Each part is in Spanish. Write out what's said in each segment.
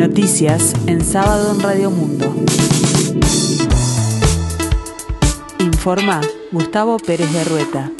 Noticias en sábado en Radio Mundo. Informa Gustavo Pérez de Rueta.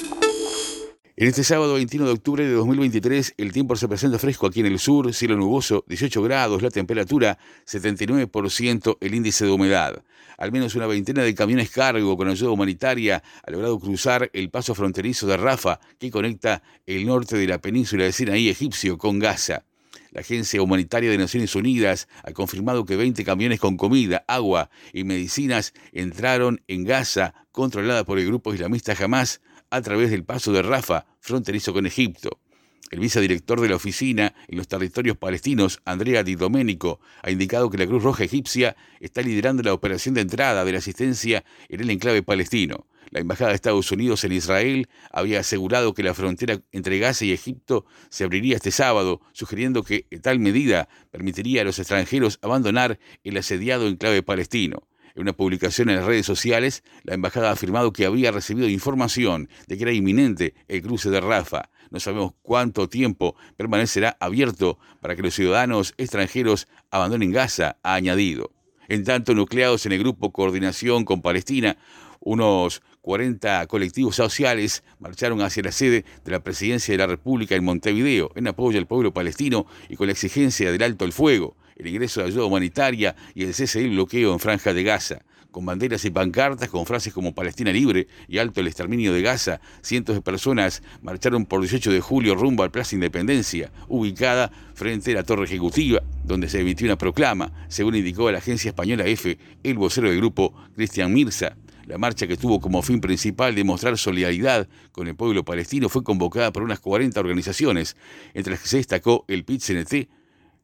En este sábado 21 de octubre de 2023, el tiempo se presenta fresco aquí en el sur, cielo nuboso, 18 grados, la temperatura 79%, el índice de humedad. Al menos una veintena de camiones cargo con ayuda humanitaria ha logrado cruzar el paso fronterizo de Rafa, que conecta el norte de la península de Sinaí egipcio con Gaza. La Agencia Humanitaria de Naciones Unidas ha confirmado que 20 camiones con comida, agua y medicinas entraron en Gaza, controlada por el grupo islamista Hamas, a través del paso de Rafa, fronterizo con Egipto. El vicedirector de la oficina en los territorios palestinos, Andrea Di Domenico, ha indicado que la Cruz Roja Egipcia está liderando la operación de entrada de la asistencia en el enclave palestino. La Embajada de Estados Unidos en Israel había asegurado que la frontera entre Gaza y Egipto se abriría este sábado, sugiriendo que tal medida permitiría a los extranjeros abandonar el asediado enclave palestino. En una publicación en las redes sociales, la embajada ha afirmado que había recibido información de que era inminente el cruce de Rafa. No sabemos cuánto tiempo permanecerá abierto para que los ciudadanos extranjeros abandonen Gaza, ha añadido. En tanto, nucleados en el grupo Coordinación con Palestina, unos 40 colectivos sociales marcharon hacia la sede de la Presidencia de la República en Montevideo en apoyo al pueblo palestino y con la exigencia del alto el fuego el ingreso de ayuda humanitaria y el cese del bloqueo en Franja de Gaza. Con banderas y pancartas con frases como Palestina libre y alto el exterminio de Gaza, cientos de personas marcharon por 18 de julio rumbo al Plaza Independencia, ubicada frente a la Torre Ejecutiva, donde se emitió una proclama, según indicó la agencia española EFE, el vocero del grupo, Cristian Mirza. La marcha que tuvo como fin principal demostrar solidaridad con el pueblo palestino fue convocada por unas 40 organizaciones, entre las que se destacó el PIT-CNT,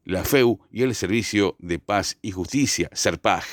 la FEU y el Servicio de Paz y Justicia, SERPAG.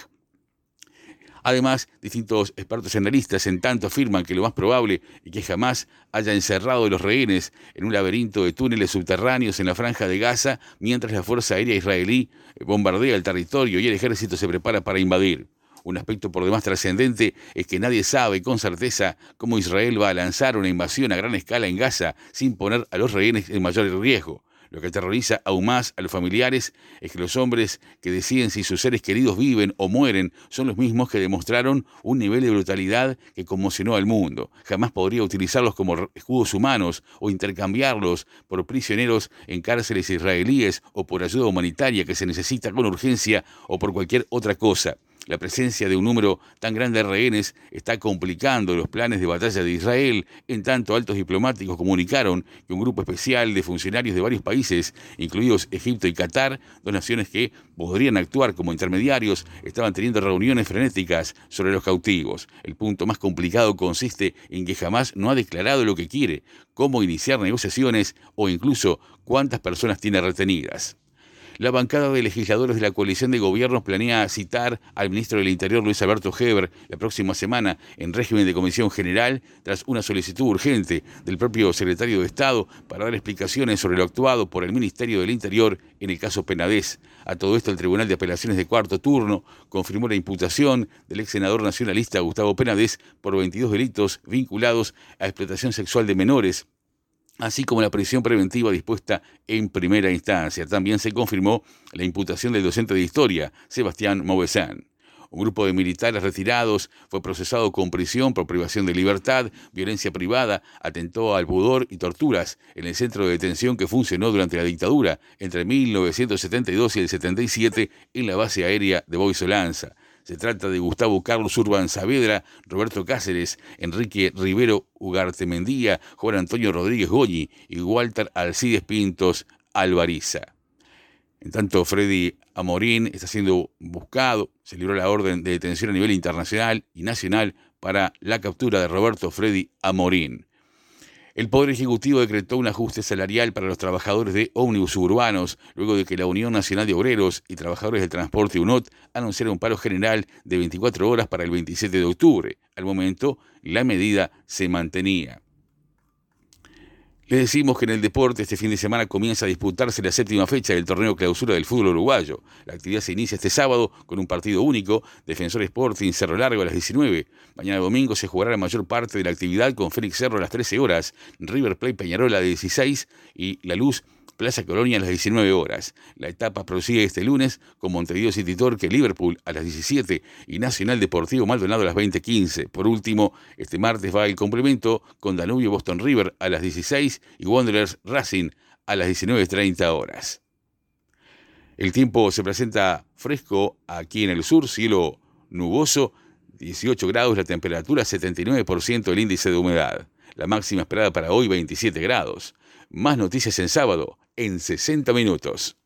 Además, distintos expertos analistas en tanto afirman que lo más probable es que jamás haya encerrado a los rehenes en un laberinto de túneles subterráneos en la franja de Gaza mientras la Fuerza Aérea Israelí bombardea el territorio y el ejército se prepara para invadir. Un aspecto por demás trascendente es que nadie sabe con certeza cómo Israel va a lanzar una invasión a gran escala en Gaza sin poner a los rehenes en mayor riesgo. Lo que aterroriza aún más a los familiares es que los hombres que deciden si sus seres queridos viven o mueren son los mismos que demostraron un nivel de brutalidad que conmocionó al mundo. Jamás podría utilizarlos como escudos humanos o intercambiarlos por prisioneros en cárceles israelíes o por ayuda humanitaria que se necesita con urgencia o por cualquier otra cosa. La presencia de un número tan grande de rehenes está complicando los planes de batalla de Israel, en tanto altos diplomáticos comunicaron que un grupo especial de funcionarios de varios países, incluidos Egipto y Qatar, dos naciones que podrían actuar como intermediarios, estaban teniendo reuniones frenéticas sobre los cautivos. El punto más complicado consiste en que jamás no ha declarado lo que quiere, cómo iniciar negociaciones o incluso cuántas personas tiene retenidas. La bancada de legisladores de la coalición de gobiernos planea citar al ministro del Interior, Luis Alberto Heber, la próxima semana en régimen de comisión general, tras una solicitud urgente del propio secretario de Estado para dar explicaciones sobre lo actuado por el Ministerio del Interior en el caso Penadez. A todo esto, el Tribunal de Apelaciones de Cuarto Turno confirmó la imputación del ex senador nacionalista Gustavo Penadez por 22 delitos vinculados a explotación sexual de menores así como la prisión preventiva dispuesta en primera instancia. También se confirmó la imputación del docente de historia, Sebastián Mauvesan. Un grupo de militares retirados fue procesado con prisión por privación de libertad, violencia privada, atentó al pudor y torturas en el centro de detención que funcionó durante la dictadura entre 1972 y el 77 en la base aérea de Boisolanza. Se trata de Gustavo Carlos Urban Saavedra, Roberto Cáceres, Enrique Rivero Ugarte Mendía, Juan Antonio Rodríguez Goñi y Walter Alcides Pintos Alvariza. En tanto, Freddy Amorín está siendo buscado, se libró la orden de detención a nivel internacional y nacional para la captura de Roberto Freddy Amorín. El Poder Ejecutivo decretó un ajuste salarial para los trabajadores de ómnibus urbanos, luego de que la Unión Nacional de Obreros y Trabajadores del Transporte UNOT anunciaron un paro general de 24 horas para el 27 de octubre. Al momento, la medida se mantenía. Les decimos que en el deporte este fin de semana comienza a disputarse la séptima fecha del torneo clausura del fútbol uruguayo. La actividad se inicia este sábado con un partido único, Defensor Sporting Cerro Largo a las 19. Mañana domingo se jugará la mayor parte de la actividad con Félix Cerro a las 13 horas, River Plate Peñarol a las 16 y La Luz Plaza Colonia a las 19 horas. La etapa prosigue este lunes con Montevideo City Torque, Liverpool a las 17 y Nacional Deportivo Maldonado a las 20.15. Por último, este martes va el complemento con Danubio Boston River a las 16 y Wanderers Racing a las 19.30 horas. El tiempo se presenta fresco aquí en el sur, cielo nuboso, 18 grados la temperatura, 79% el índice de humedad. La máxima esperada para hoy 27 grados. Más noticias en sábado en 60 minutos.